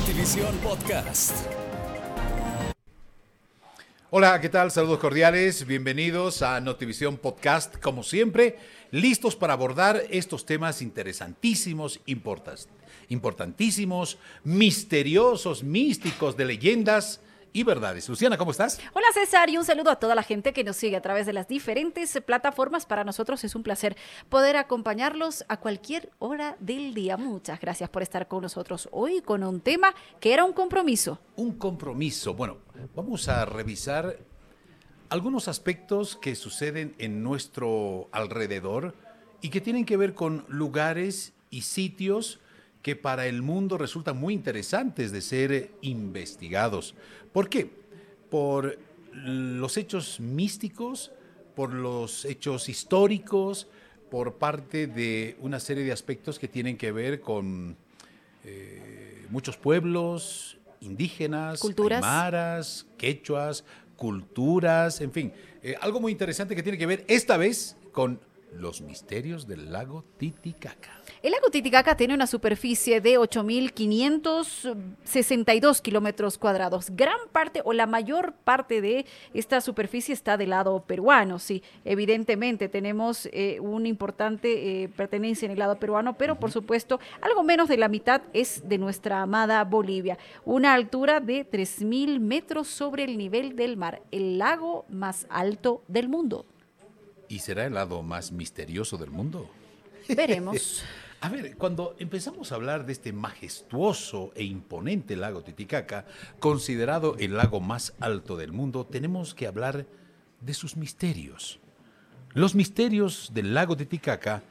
Notivisión Podcast. Hola, ¿qué tal? Saludos cordiales, bienvenidos a Notivisión Podcast, como siempre, listos para abordar estos temas interesantísimos, importantísimos, misteriosos, místicos, de leyendas y verdades. Luciana, ¿cómo estás? Hola César y un saludo a toda la gente que nos sigue a través de las diferentes plataformas. Para nosotros es un placer poder acompañarlos a cualquier hora del día. Muchas gracias por estar con nosotros hoy con un tema que era un compromiso. Un compromiso. Bueno, vamos a revisar algunos aspectos que suceden en nuestro alrededor y que tienen que ver con lugares y sitios que para el mundo resultan muy interesantes de ser investigados. ¿Por qué? Por los hechos místicos, por los hechos históricos, por parte de una serie de aspectos que tienen que ver con eh, muchos pueblos indígenas, culturas, maras, quechuas, culturas, en fin, eh, algo muy interesante que tiene que ver esta vez con los misterios del lago Titicaca. El lago Titicaca tiene una superficie de 8.562 kilómetros cuadrados. Gran parte o la mayor parte de esta superficie está del lado peruano. Sí, evidentemente tenemos eh, una importante eh, pertenencia en el lado peruano, pero por supuesto algo menos de la mitad es de nuestra amada Bolivia. Una altura de 3.000 metros sobre el nivel del mar, el lago más alto del mundo. ¿Y será el lado más misterioso del mundo? Veremos. a ver, cuando empezamos a hablar de este majestuoso e imponente lago Titicaca, considerado el lago más alto del mundo, tenemos que hablar de sus misterios. Los misterios del lago Titicaca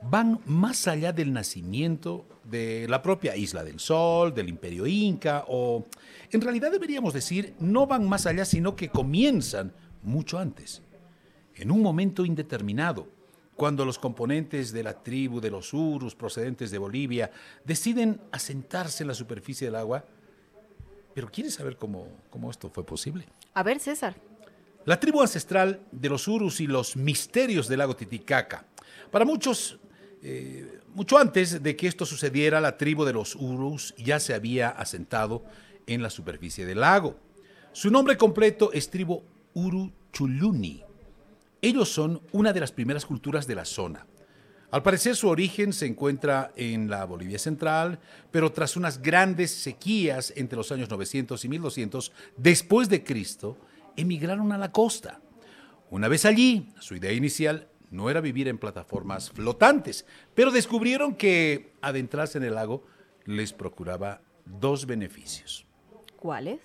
van más allá del nacimiento de la propia Isla del Sol, del Imperio Inca, o en realidad deberíamos decir, no van más allá, sino que comienzan mucho antes en un momento indeterminado, cuando los componentes de la tribu de los Urus procedentes de Bolivia deciden asentarse en la superficie del agua. Pero ¿quieres saber cómo, cómo esto fue posible? A ver, César. La tribu ancestral de los Urus y los misterios del lago Titicaca. Para muchos, eh, mucho antes de que esto sucediera, la tribu de los Urus ya se había asentado en la superficie del lago. Su nombre completo es tribu Uruchuluni ellos son una de las primeras culturas de la zona. Al parecer su origen se encuentra en la Bolivia central, pero tras unas grandes sequías entre los años 900 y 1200 después de Cristo, emigraron a la costa. Una vez allí, su idea inicial no era vivir en plataformas flotantes, pero descubrieron que adentrarse en el lago les procuraba dos beneficios. ¿Cuáles?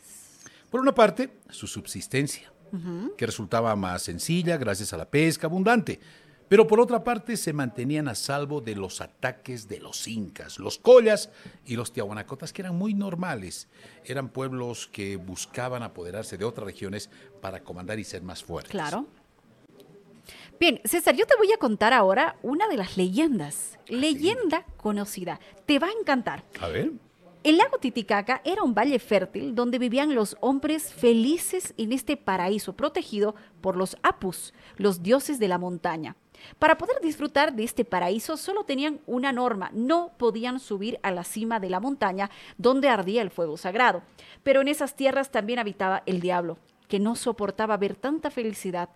Por una parte, su subsistencia que resultaba más sencilla gracias a la pesca abundante. Pero por otra parte se mantenían a salvo de los ataques de los incas, los collas y los tiahuanacotas, que eran muy normales. Eran pueblos que buscaban apoderarse de otras regiones para comandar y ser más fuertes. Claro. Bien, César, yo te voy a contar ahora una de las leyendas. Ah, Leyenda conocida. Te va a encantar. A ver. El lago Titicaca era un valle fértil donde vivían los hombres felices en este paraíso protegido por los Apus, los dioses de la montaña. Para poder disfrutar de este paraíso solo tenían una norma, no podían subir a la cima de la montaña donde ardía el fuego sagrado. Pero en esas tierras también habitaba el diablo, que no soportaba ver tanta felicidad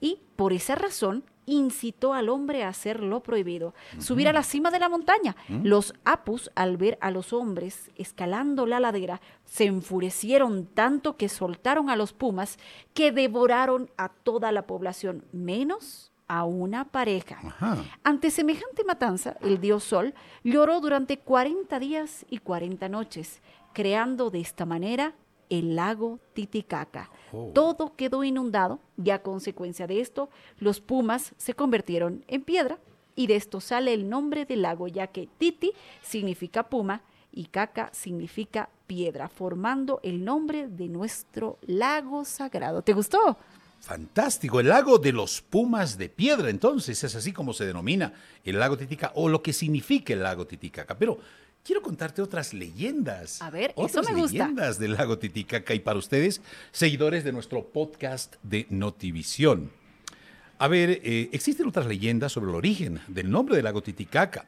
y por esa razón incitó al hombre a hacer lo prohibido, subir a la cima de la montaña. Los apus, al ver a los hombres escalando la ladera, se enfurecieron tanto que soltaron a los pumas que devoraron a toda la población, menos a una pareja. Ante semejante matanza, el dios Sol lloró durante 40 días y 40 noches, creando de esta manera el lago Titicaca. Oh. Todo quedó inundado y a consecuencia de esto, los pumas se convirtieron en piedra y de esto sale el nombre del lago, ya que Titi significa puma y Caca significa piedra, formando el nombre de nuestro lago sagrado. ¿Te gustó? Fantástico, el lago de los Pumas de Piedra, entonces es así como se denomina el lago Titicaca o lo que significa el lago Titicaca. Pero quiero contarte otras leyendas. A ver, otras eso me gusta. leyendas del lago Titicaca y para ustedes, seguidores de nuestro podcast de Notivisión. A ver, eh, existen otras leyendas sobre el origen del nombre del lago Titicaca.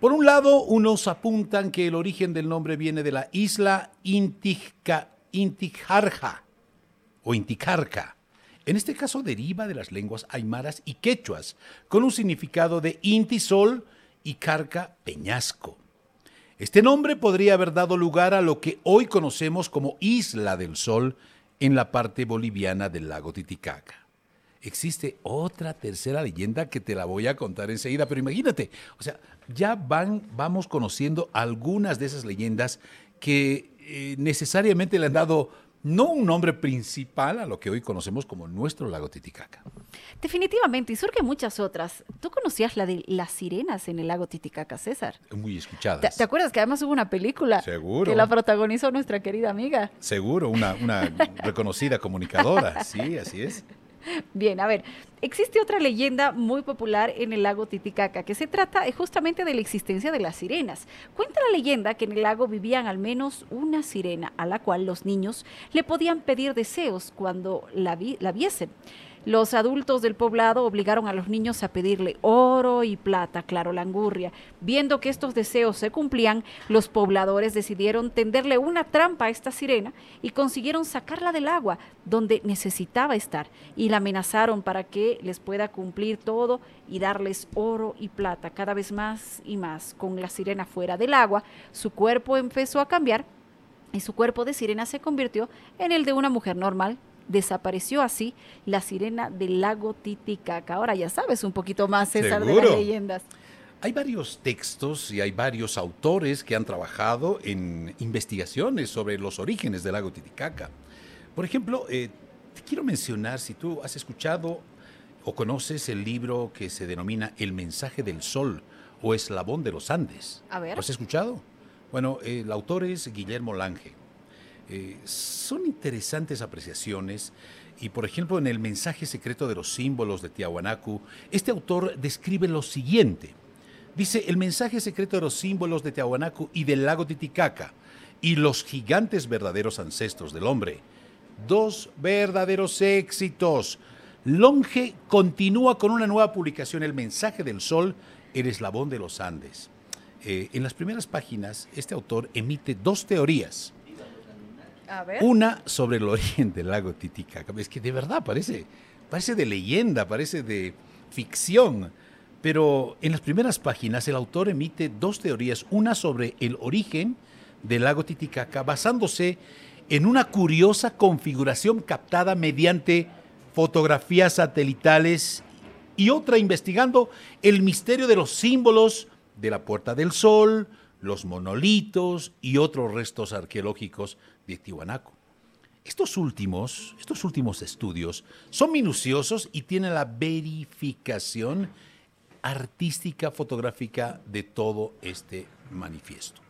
Por un lado, unos apuntan que el origen del nombre viene de la isla Intijarja o Inticarca. En este caso deriva de las lenguas aymaras y quechuas, con un significado de Inti sol y Carca peñasco. Este nombre podría haber dado lugar a lo que hoy conocemos como Isla del Sol en la parte boliviana del lago Titicaca. Existe otra tercera leyenda que te la voy a contar enseguida, pero imagínate, o sea, ya van, vamos conociendo algunas de esas leyendas que eh, necesariamente le han dado no un nombre principal a lo que hoy conocemos como nuestro lago Titicaca. Definitivamente, y surgen muchas otras. ¿Tú conocías la de las sirenas en el lago Titicaca, César? Muy escuchadas. ¿Te, acuerdas que además hubo una película Seguro. que la protagonizó nuestra querida amiga? Seguro, una, una reconocida comunicadora, sí, así es. Bien, a ver, existe otra leyenda muy popular en el lago Titicaca que se trata justamente de la existencia de las sirenas. Cuenta la leyenda que en el lago vivían al menos una sirena a la cual los niños le podían pedir deseos cuando la, la viesen. Los adultos del poblado obligaron a los niños a pedirle oro y plata, claro, langurria. Viendo que estos deseos se cumplían, los pobladores decidieron tenderle una trampa a esta sirena y consiguieron sacarla del agua donde necesitaba estar y la amenazaron para que les pueda cumplir todo y darles oro y plata cada vez más y más. Con la sirena fuera del agua, su cuerpo empezó a cambiar y su cuerpo de sirena se convirtió en el de una mujer normal Desapareció así la sirena del lago Titicaca. Ahora ya sabes un poquito más, César, de las leyendas. Hay varios textos y hay varios autores que han trabajado en investigaciones sobre los orígenes del lago Titicaca. Por ejemplo, eh, te quiero mencionar, si tú has escuchado o conoces el libro que se denomina El mensaje del sol o Eslabón de los Andes. A ver. ¿Lo has escuchado? Bueno, el autor es Guillermo Lange. Eh, son interesantes apreciaciones y, por ejemplo, en el mensaje secreto de los símbolos de Tiahuanacu, este autor describe lo siguiente. Dice, el mensaje secreto de los símbolos de Tiahuanacu y del lago Titicaca y los gigantes verdaderos ancestros del hombre. Dos verdaderos éxitos. Longe continúa con una nueva publicación, El mensaje del sol, el eslabón de los Andes. Eh, en las primeras páginas, este autor emite dos teorías una sobre el origen del lago Titicaca. Es que de verdad parece, parece de leyenda, parece de ficción. Pero en las primeras páginas el autor emite dos teorías. Una sobre el origen del lago Titicaca basándose en una curiosa configuración captada mediante fotografías satelitales y otra investigando el misterio de los símbolos de la Puerta del Sol, los monolitos y otros restos arqueológicos de Tiwanaku. Estos últimos, estos últimos estudios son minuciosos y tienen la verificación artística fotográfica de todo este manifiesto.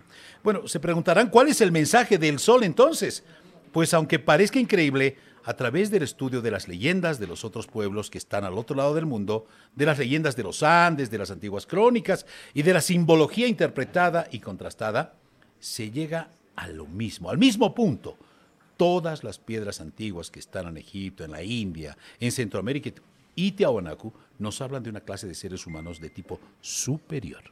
Bueno, se preguntarán cuál es el mensaje del sol entonces. Pues aunque parezca increíble, a través del estudio de las leyendas de los otros pueblos que están al otro lado del mundo, de las leyendas de los Andes, de las antiguas crónicas y de la simbología interpretada y contrastada, se llega a lo mismo, al mismo punto. Todas las piedras antiguas que están en Egipto, en la India, en Centroamérica y Tiahuanacu nos hablan de una clase de seres humanos de tipo superior.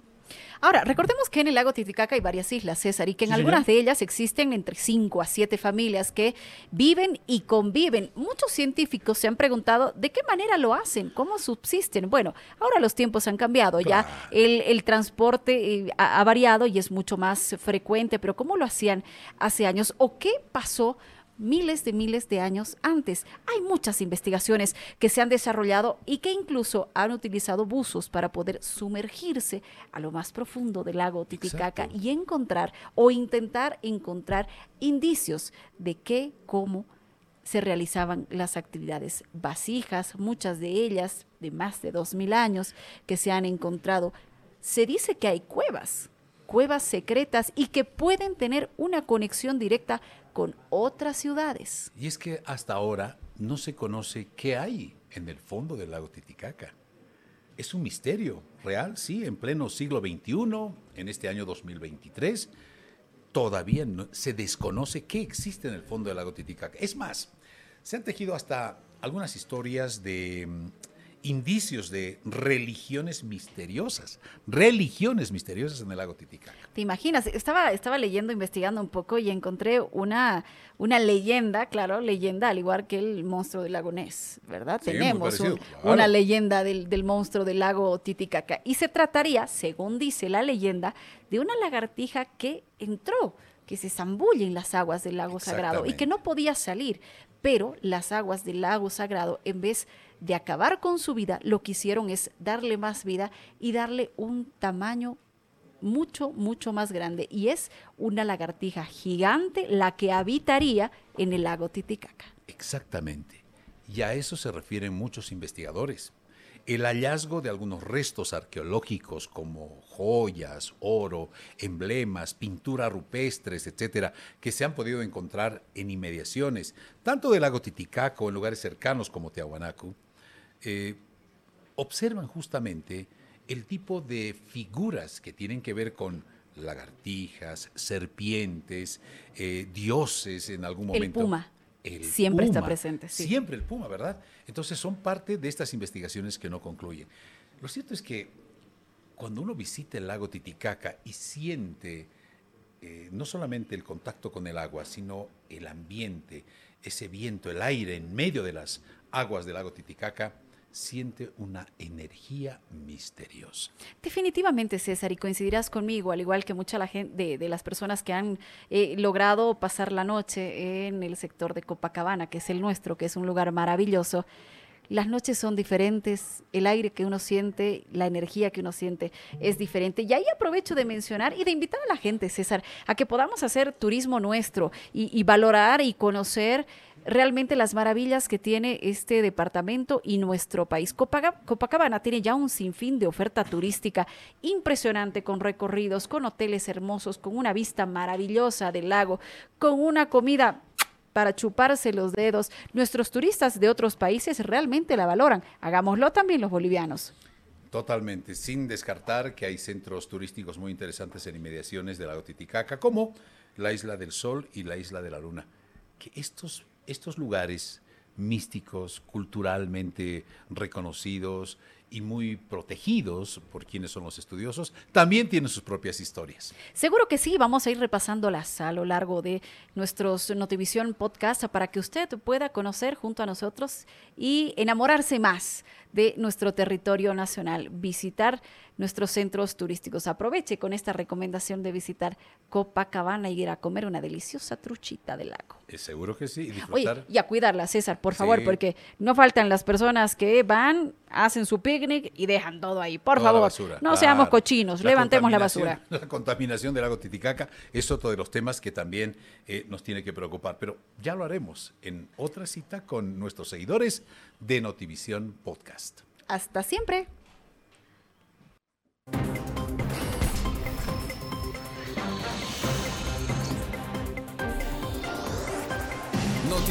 Ahora, recordemos que en el lago Titicaca hay varias islas, César, y que en algunas de ellas existen entre 5 a 7 familias que viven y conviven. Muchos científicos se han preguntado de qué manera lo hacen, cómo subsisten. Bueno, ahora los tiempos han cambiado, ya el, transporte eh, ha variado y es mucho más frecuente, pero ¿cómo lo hacían hace años? ¿O qué pasó? Miles de miles de años antes. Hay muchas investigaciones que se han desarrollado y que incluso han utilizado buzos para poder sumergirse a lo más profundo del lago Titicaca y encontrar o intentar encontrar indicios de qué, cómo se realizaban las actividades vasijas, muchas de ellas de más de 2.000 años que se han encontrado. Se dice que hay cuevas, cuevas secretas y que pueden tener una conexión directa con otras ciudades. Y es que hasta ahora no se conoce qué hay en el fondo del lago Titicaca. Es un misterio real, sí, en pleno siglo XXI, en este año 2023, todavía no, se desconoce qué existe en el fondo del lago Titicaca. Es más, se han tejido hasta algunas historias de indicios de religiones misteriosas, religiones misteriosas en el lago Titicaca. ¿Te imaginas? Estaba, estaba leyendo, investigando un poco y encontré una, una leyenda, claro, leyenda, al igual que el monstruo del lago Ness, ¿verdad? Tenemos una leyenda del, del monstruo del lago Titicaca. Y se trataría, según dice la leyenda, de una lagartija que entró que se zambulle en las aguas del lago sagrado y que no podía salir. Pero las aguas del lago sagrado, en vez de acabar con su vida, lo que hicieron es darle más vida y darle un tamaño mucho, mucho más grande. Y es una lagartija gigante la que habitaría en el lago Titicaca. Exactamente. Y a eso se refieren muchos investigadores. El hallazgo de algunos restos arqueológicos como joyas, oro, emblemas, pinturas rupestres, etcétera, que se han podido encontrar en inmediaciones, tanto del lago Titicaca o en lugares cercanos como Tiahuanacu, eh, observan justamente el tipo de figuras que tienen que ver con lagartijas, serpientes, eh, dioses en algún momento. El puma. Siempre está presente. Siempre el puma, ¿verdad? Entonces son parte de estas investigaciones que no concluyen. Lo cierto es que cuando uno visita el lago Titicaca y siente eh, no solamente el contacto con el agua, sino el ambiente, ese viento, el aire en medio de las aguas del lago Titicaca, siente una energía misteriosa. Definitivamente, César, y coincidirás conmigo, al igual que mucha la gente de, las personas que han eh, logrado pasar la noche en el sector de Copacabana, que es el nuestro, que es un lugar maravilloso. Las noches son diferentes, el aire que uno siente, la energía que uno siente es diferente. Y ahí aprovecho de mencionar y de invitar a la gente, César, a que podamos hacer turismo nuestro y valorar y conocer realmente las maravillas que tiene este departamento y nuestro país. Copacabana tiene ya un sinfín de oferta turística impresionante con recorridos, con hoteles hermosos, con una vista maravillosa del lago, con una comida para chuparse los dedos. Nuestros turistas de otros países realmente la valoran. Hagámoslo también los bolivianos. Totalmente, sin descartar que hay centros turísticos muy interesantes en inmediaciones del lago Titicaca, como la Isla del Sol y la Isla de la Luna. Que estos estos lugares místicos, culturalmente reconocidos y muy protegidos por quienes son los estudiosos, también tienen sus propias historias. Seguro que sí, vamos a ir repasándolas a lo largo de nuestros Notivisión Podcast para que usted pueda conocer junto a nosotros y enamorarse más de nuestro territorio nacional, visitar nuestros centros turísticos. Aproveche con esta recomendación de visitar Copacabana y ir a comer una deliciosa truchita del lago. Seguro que sí. Y Oye, y a cuidarla, César, por favor, porque no faltan las personas que van, hacen su picnic y dejan todo ahí. Por favor, no seamos cochinos, levantemos la basura. La contaminación del lago Titicaca es otro de los temas que también eh, nos tiene que preocupar, pero ya lo haremos en otra cita con nuestros seguidores de Notivisión Podcast. Hasta siempre.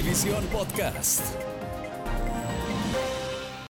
Notivisión Podcast.